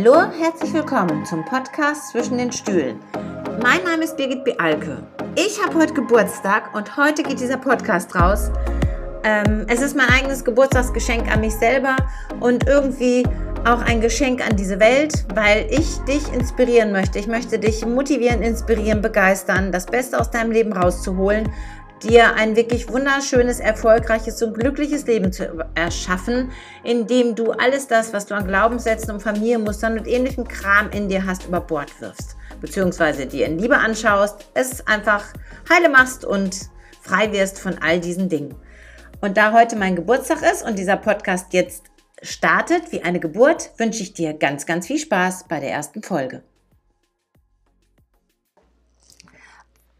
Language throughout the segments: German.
Hallo, herzlich willkommen zum Podcast zwischen den Stühlen. Mein Name ist Birgit Bealke. Ich habe heute Geburtstag und heute geht dieser Podcast raus. Ähm, es ist mein eigenes Geburtstagsgeschenk an mich selber und irgendwie auch ein Geschenk an diese Welt, weil ich dich inspirieren möchte. Ich möchte dich motivieren, inspirieren, begeistern, das Beste aus deinem Leben rauszuholen dir ein wirklich wunderschönes, erfolgreiches und glückliches Leben zu erschaffen, indem du alles das, was du an Glaubenssätzen und Familienmustern und ähnlichem Kram in dir hast, über Bord wirfst. Beziehungsweise dir in Liebe anschaust, es einfach heile machst und frei wirst von all diesen Dingen. Und da heute mein Geburtstag ist und dieser Podcast jetzt startet wie eine Geburt, wünsche ich dir ganz, ganz viel Spaß bei der ersten Folge.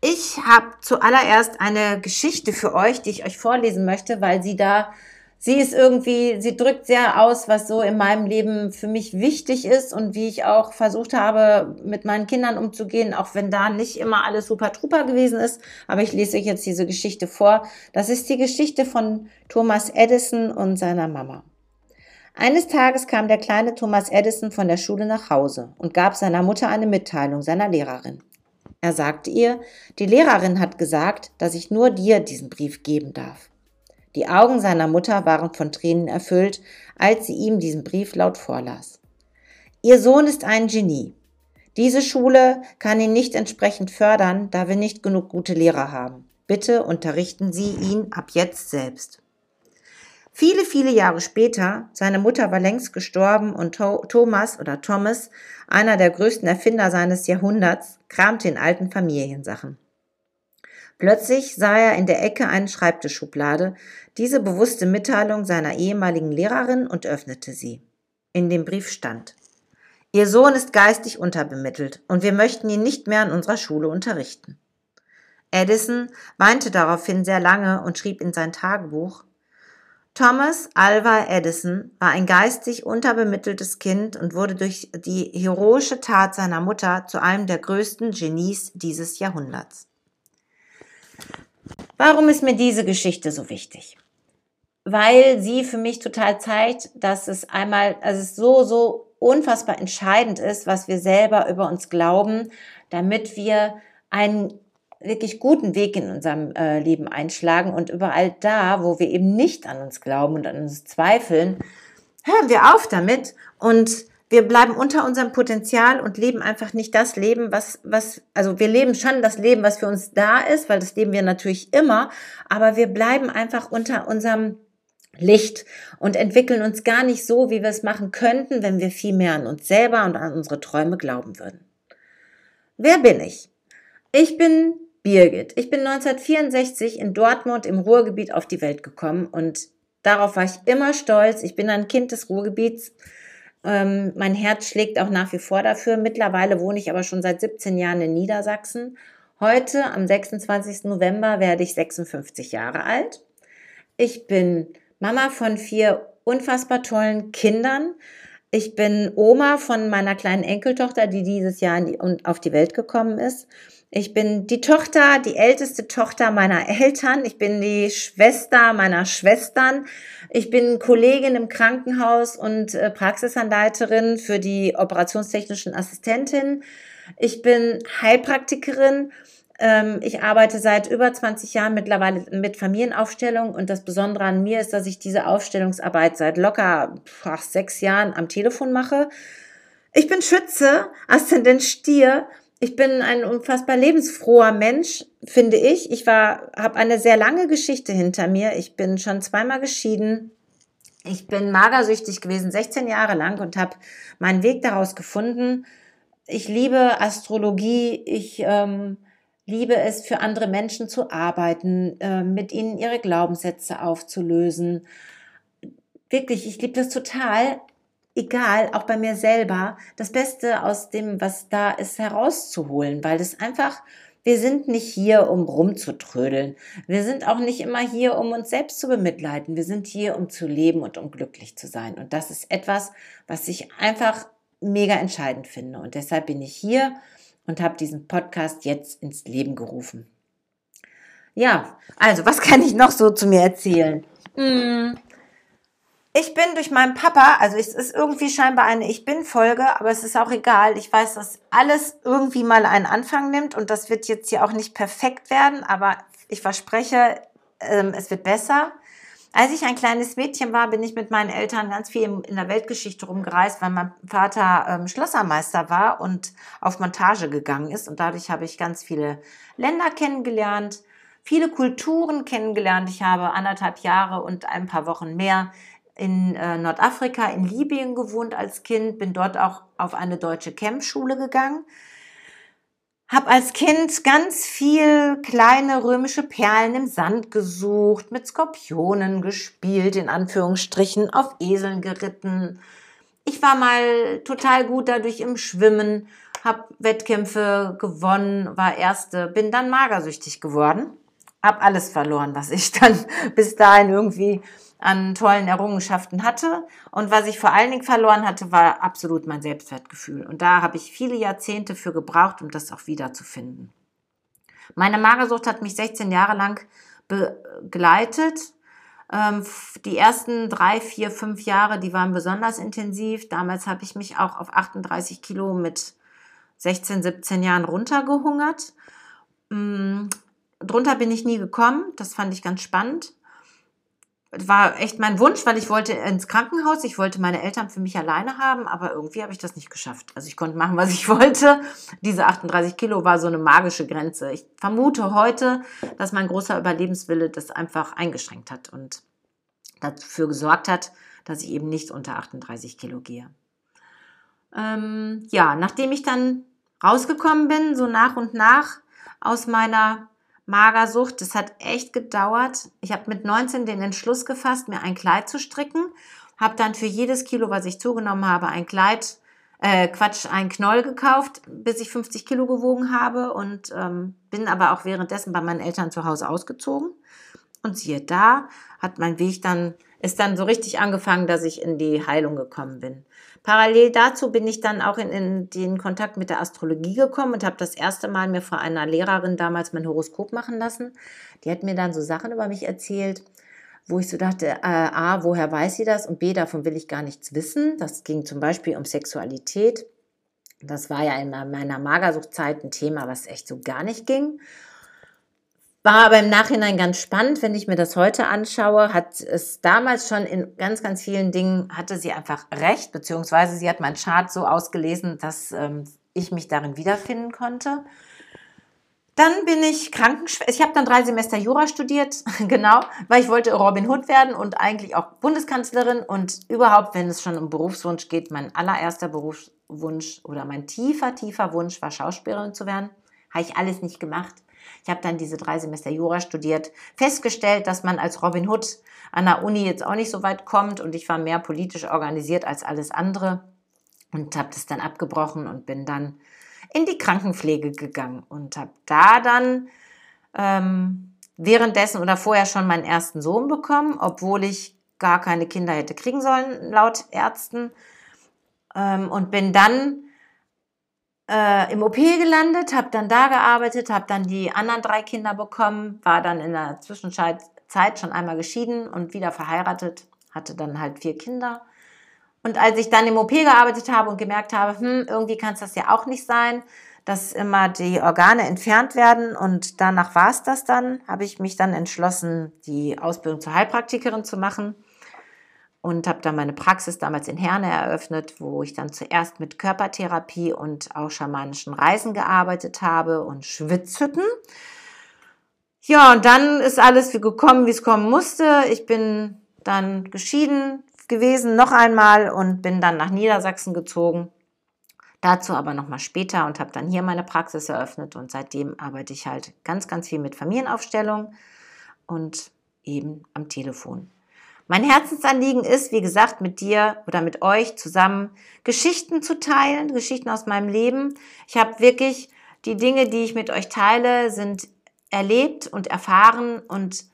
Ich habe zuallererst eine Geschichte für euch, die ich euch vorlesen möchte, weil sie da, sie ist irgendwie, sie drückt sehr aus, was so in meinem Leben für mich wichtig ist und wie ich auch versucht habe, mit meinen Kindern umzugehen, auch wenn da nicht immer alles super truper gewesen ist. Aber ich lese euch jetzt diese Geschichte vor. Das ist die Geschichte von Thomas Edison und seiner Mama. Eines Tages kam der kleine Thomas Edison von der Schule nach Hause und gab seiner Mutter eine Mitteilung seiner Lehrerin. Er sagte ihr, die Lehrerin hat gesagt, dass ich nur dir diesen Brief geben darf. Die Augen seiner Mutter waren von Tränen erfüllt, als sie ihm diesen Brief laut vorlas. Ihr Sohn ist ein Genie. Diese Schule kann ihn nicht entsprechend fördern, da wir nicht genug gute Lehrer haben. Bitte unterrichten Sie ihn ab jetzt selbst. Viele, viele Jahre später, seine Mutter war längst gestorben und Thomas oder Thomas, einer der größten Erfinder seines Jahrhunderts, kramte in alten Familiensachen. Plötzlich sah er in der Ecke eine Schreibtischschublade, diese bewusste Mitteilung seiner ehemaligen Lehrerin und öffnete sie. In dem Brief stand, Ihr Sohn ist geistig unterbemittelt und wir möchten ihn nicht mehr an unserer Schule unterrichten. Edison weinte daraufhin sehr lange und schrieb in sein Tagebuch, Thomas Alva Edison war ein geistig unterbemitteltes Kind und wurde durch die heroische Tat seiner Mutter zu einem der größten Genies dieses Jahrhunderts. Warum ist mir diese Geschichte so wichtig? Weil sie für mich total zeigt, dass es einmal, also es so, so unfassbar entscheidend ist, was wir selber über uns glauben, damit wir einen wirklich guten Weg in unserem äh, Leben einschlagen und überall da, wo wir eben nicht an uns glauben und an uns zweifeln, hören wir auf damit und wir bleiben unter unserem Potenzial und leben einfach nicht das Leben, was, was, also wir leben schon das Leben, was für uns da ist, weil das leben wir natürlich immer, aber wir bleiben einfach unter unserem Licht und entwickeln uns gar nicht so, wie wir es machen könnten, wenn wir viel mehr an uns selber und an unsere Träume glauben würden. Wer bin ich? Ich bin Birgit. Ich bin 1964 in Dortmund im Ruhrgebiet auf die Welt gekommen und darauf war ich immer stolz. Ich bin ein Kind des Ruhrgebiets. Ähm, mein Herz schlägt auch nach wie vor dafür. Mittlerweile wohne ich aber schon seit 17 Jahren in Niedersachsen. Heute, am 26. November, werde ich 56 Jahre alt. Ich bin Mama von vier unfassbar tollen Kindern. Ich bin Oma von meiner kleinen Enkeltochter, die dieses Jahr auf die Welt gekommen ist. Ich bin die Tochter, die älteste Tochter meiner Eltern. Ich bin die Schwester meiner Schwestern. Ich bin Kollegin im Krankenhaus und äh, Praxisanleiterin für die operationstechnischen Assistentin. Ich bin Heilpraktikerin. Ähm, ich arbeite seit über 20 Jahren mittlerweile mit Familienaufstellung und das Besondere an mir ist, dass ich diese Aufstellungsarbeit seit locker ach, sechs Jahren am Telefon mache. Ich bin Schütze, Aszendent Stier ich bin ein unfassbar lebensfroher Mensch, finde ich. Ich war, habe eine sehr lange Geschichte hinter mir. Ich bin schon zweimal geschieden. Ich bin magersüchtig gewesen, 16 Jahre lang und habe meinen Weg daraus gefunden. Ich liebe Astrologie. Ich ähm, liebe es, für andere Menschen zu arbeiten, äh, mit ihnen ihre Glaubenssätze aufzulösen. Wirklich, ich liebe das total egal, auch bei mir selber, das Beste aus dem, was da ist, herauszuholen, weil das einfach, wir sind nicht hier, um rumzutrödeln. Wir sind auch nicht immer hier, um uns selbst zu bemitleiden. Wir sind hier, um zu leben und um glücklich zu sein. Und das ist etwas, was ich einfach mega entscheidend finde. Und deshalb bin ich hier und habe diesen Podcast jetzt ins Leben gerufen. Ja, also was kann ich noch so zu mir erzählen? Hm Ich bin durch meinen Papa, also es ist irgendwie scheinbar eine Ich bin-Folge, aber es ist auch egal. Ich weiß, dass alles irgendwie mal einen Anfang nimmt und das wird jetzt hier auch nicht perfekt werden, aber ich verspreche, ähm, es wird besser. Als ich ein kleines Mädchen war, bin ich mit meinen Eltern ganz viel in der Weltgeschichte rumgereist, weil mein Vater ähm, Schlossermeister war und auf Montage gegangen ist. Und dadurch habe ich ganz viele Länder kennengelernt, viele Kulturen kennengelernt. Ich habe anderthalb Jahre und ein paar Wochen mehr in äh, Nordafrika, in Libyen gewohnt als Kind, bin dort auch auf eine deutsche Campschule gegangen. Hab als Kind ganz viel kleine römische Perlen im Sand gesucht, mit Skorpionen gespielt, in Anführungsstrichen, auf Eseln geritten. Ich war mal total gut dadurch im Schwimmen, hab Wettkämpfe gewonnen, war Erste, bin dann magersüchtig geworden, hab alles verloren, was ich dann bis dahin irgendwie an tollen Errungenschaften hatte. Und was ich vor allen Dingen verloren hatte, war absolut mein Selbstwertgefühl. Und da habe ich viele Jahrzehnte für gebraucht, um das auch wiederzufinden. Meine Magersucht hat mich 16 Jahre lang begleitet. Ähm, die ersten drei, vier, fünf Jahre, die waren besonders intensiv. Damals habe ich mich auch auf 38 Kilo mit 16, 17 Jahren runtergehungert. Mm, drunter bin ich nie gekommen. Das fand ich ganz spannend war echt mein Wunsch, weil ich wollte ins Krankenhaus, ich wollte meine Eltern für mich alleine haben, aber irgendwie habe ich das nicht geschafft. Also ich konnte machen, was ich wollte. Diese 38 Kilo war so eine magische Grenze. Ich vermute heute, dass mein großer Überlebenswille das einfach eingeschränkt hat und dafür gesorgt hat, dass ich eben nicht unter 38 Kilo gehe. Ähm, ja, nachdem ich dann rausgekommen bin, so nach und nach aus meiner Magersucht. Das hat echt gedauert. Ich habe mit 19 den Entschluss gefasst, mir ein Kleid zu stricken. Habe dann für jedes Kilo, was ich zugenommen habe, ein Kleid, äh, Quatsch, ein Knoll gekauft, bis ich 50 Kilo gewogen habe und ähm, bin aber auch währenddessen bei meinen Eltern zu Hause ausgezogen. Und siehe da, hat mein Weg dann, ist dann so richtig angefangen, dass ich in die Heilung gekommen bin. Parallel dazu bin ich dann auch in, in den Kontakt mit der Astrologie gekommen und habe das erste Mal mir von einer Lehrerin damals mein Horoskop machen lassen. Die hat mir dann so Sachen über mich erzählt, wo ich so dachte, äh, A, woher weiß sie das? Und B, davon will ich gar nichts wissen. Das ging zum Beispiel um Sexualität. Das war ja in meiner Magersuchtzeit ein Thema, was echt so gar nicht ging. War aber im Nachhinein ganz spannend, wenn ich mir das heute anschaue, hat es damals schon in ganz, ganz vielen Dingen, hatte sie einfach recht, beziehungsweise sie hat meinen Chart so ausgelesen, dass ähm, ich mich darin wiederfinden konnte. Dann bin ich Krankenschwester. Ich habe dann drei Semester Jura studiert, genau, weil ich wollte Robin Hood werden und eigentlich auch Bundeskanzlerin. Und überhaupt, wenn es schon um Berufswunsch geht, mein allererster Berufswunsch oder mein tiefer, tiefer Wunsch war, Schauspielerin zu werden. Habe ich alles nicht gemacht. Ich habe dann diese drei Semester Jura studiert, festgestellt, dass man als Robin Hood an der Uni jetzt auch nicht so weit kommt und ich war mehr politisch organisiert als alles andere und habe das dann abgebrochen und bin dann in die Krankenpflege gegangen und habe da dann ähm, währenddessen oder vorher schon meinen ersten Sohn bekommen, obwohl ich gar keine Kinder hätte kriegen sollen, laut Ärzten. Ähm, und bin dann äh, im OP gelandet, habe dann da gearbeitet, habe dann die anderen drei Kinder bekommen, war dann in der Zwischenzeit schon einmal geschieden und wieder verheiratet, hatte dann halt vier Kinder. Und als ich dann im OP gearbeitet habe und gemerkt habe, hm, irgendwie kann es das ja auch nicht sein, dass immer die Organe entfernt werden und danach war es das dann, habe ich mich dann entschlossen, die Ausbildung zur Heilpraktikerin zu machen und habe dann meine Praxis damals in Herne eröffnet, wo ich dann zuerst mit Körpertherapie und auch schamanischen Reisen gearbeitet habe und Schwitzhütten. Ja, und dann ist alles wie gekommen, wie es kommen musste. Ich bin dann geschieden gewesen, noch einmal und bin dann nach Niedersachsen gezogen. Dazu aber nochmal später und habe dann hier meine Praxis eröffnet und seitdem arbeite ich halt ganz, ganz viel mit Familienaufstellung und eben am Telefon. Mein Herzensanliegen ist, wie gesagt, mit dir oder mit euch zusammen Geschichten zu teilen, Geschichten aus meinem Leben. Ich habe wirklich die Dinge, die ich mit euch teile, sind erlebt und erfahren und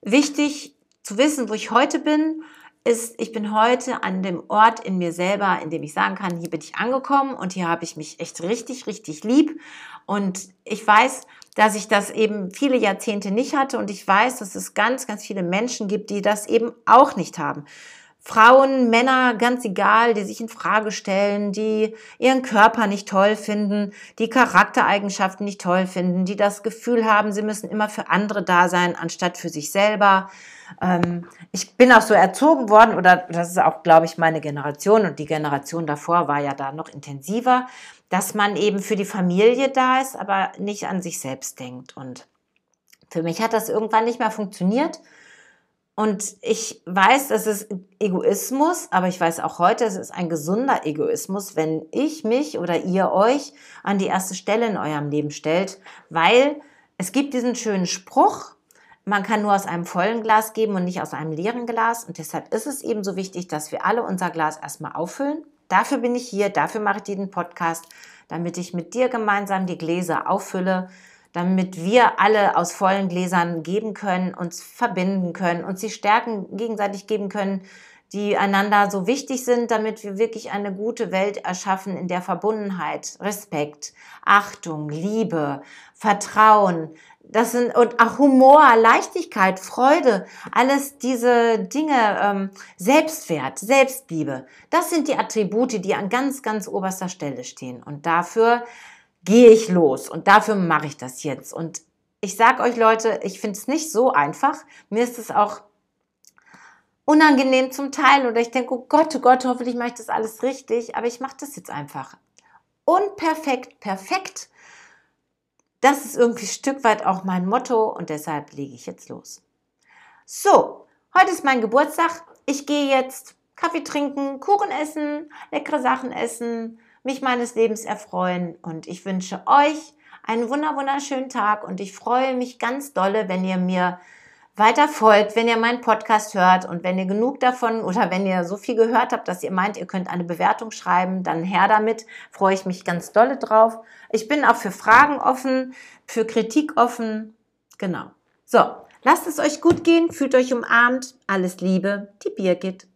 wichtig zu wissen, wo ich heute bin, ist, ich bin heute an dem Ort in mir selber, in dem ich sagen kann, hier bin ich angekommen und hier habe ich mich echt richtig, richtig lieb. Und ich weiß, dass ich das eben viele Jahrzehnte nicht hatte und ich weiß, dass es ganz, ganz viele Menschen gibt, die das eben auch nicht haben. Frauen, Männer, ganz egal, die sich in Frage stellen, die ihren Körper nicht toll finden, die Charaktereigenschaften nicht toll finden, die das Gefühl haben, sie müssen immer für andere da sein, anstatt für sich selber. Ähm, ich bin auch so erzogen worden, oder das ist auch, glaube ich, meine Generation und die Generation davor war ja da noch intensiver, dass man eben für die Familie da ist, aber nicht an sich selbst denkt. Und für mich hat das irgendwann nicht mehr funktioniert. Und ich weiß, es ist Egoismus, aber ich weiß auch heute, es ist ein gesunder Egoismus, wenn ich mich oder ihr euch an die erste Stelle in eurem Leben stellt, weil es gibt diesen schönen Spruch, man kann nur aus einem vollen Glas geben und nicht aus einem leeren Glas. Und deshalb ist es eben so wichtig, dass wir alle unser Glas erstmal auffüllen. Dafür bin ich hier, dafür mache ich diesen Podcast, damit ich mit dir gemeinsam die Gläser auffülle damit wir alle aus vollen Gläsern geben können, uns verbinden können, uns die Stärken gegenseitig geben können, die einander so wichtig sind, damit wir wirklich eine gute Welt erschaffen, in der Verbundenheit, Respekt, Achtung, Liebe, Vertrauen, das sind und auch Humor, Leichtigkeit, Freude, alles diese Dinge, ähm, Selbstwert, Selbstliebe, das sind die Attribute, die an ganz, ganz oberster Stelle stehen. Und dafür gehe ich los und dafür mache ich das jetzt. Und ich sage euch Leute, ich finde es nicht so einfach. Mir ist es auch unangenehm zum Teil oder ich denke, oh Gott, oh Gott, hoffentlich mache ich das alles richtig, aber ich mache das jetzt einfach. Unperfekt, perfekt. Das ist irgendwie ein Stück weit auch mein Motto und deshalb lege ich jetzt los. So, heute ist mein Geburtstag. Ich gehe jetzt Kaffee trinken, Kuchen essen, leckere Sachen essen, mich meines Lebens erfreuen. Und ich wünsche euch einen wunder wunderschönen Tag und ich freue mich ganz dolle, wenn ihr mir weiter folgt, wenn ihr meinen Podcast hört und wenn ihr genug davon oder wenn ihr so viel gehört habt, dass ihr meint, ihr könnt eine Bewertung schreiben, dann her damit. Freue ich mich ganz dolle drauf. Ich bin auch für Fragen offen, für Kritik offen. Genau. So, lasst es euch gut gehen, fühlt euch umarmt. Alles Liebe, die Birgit.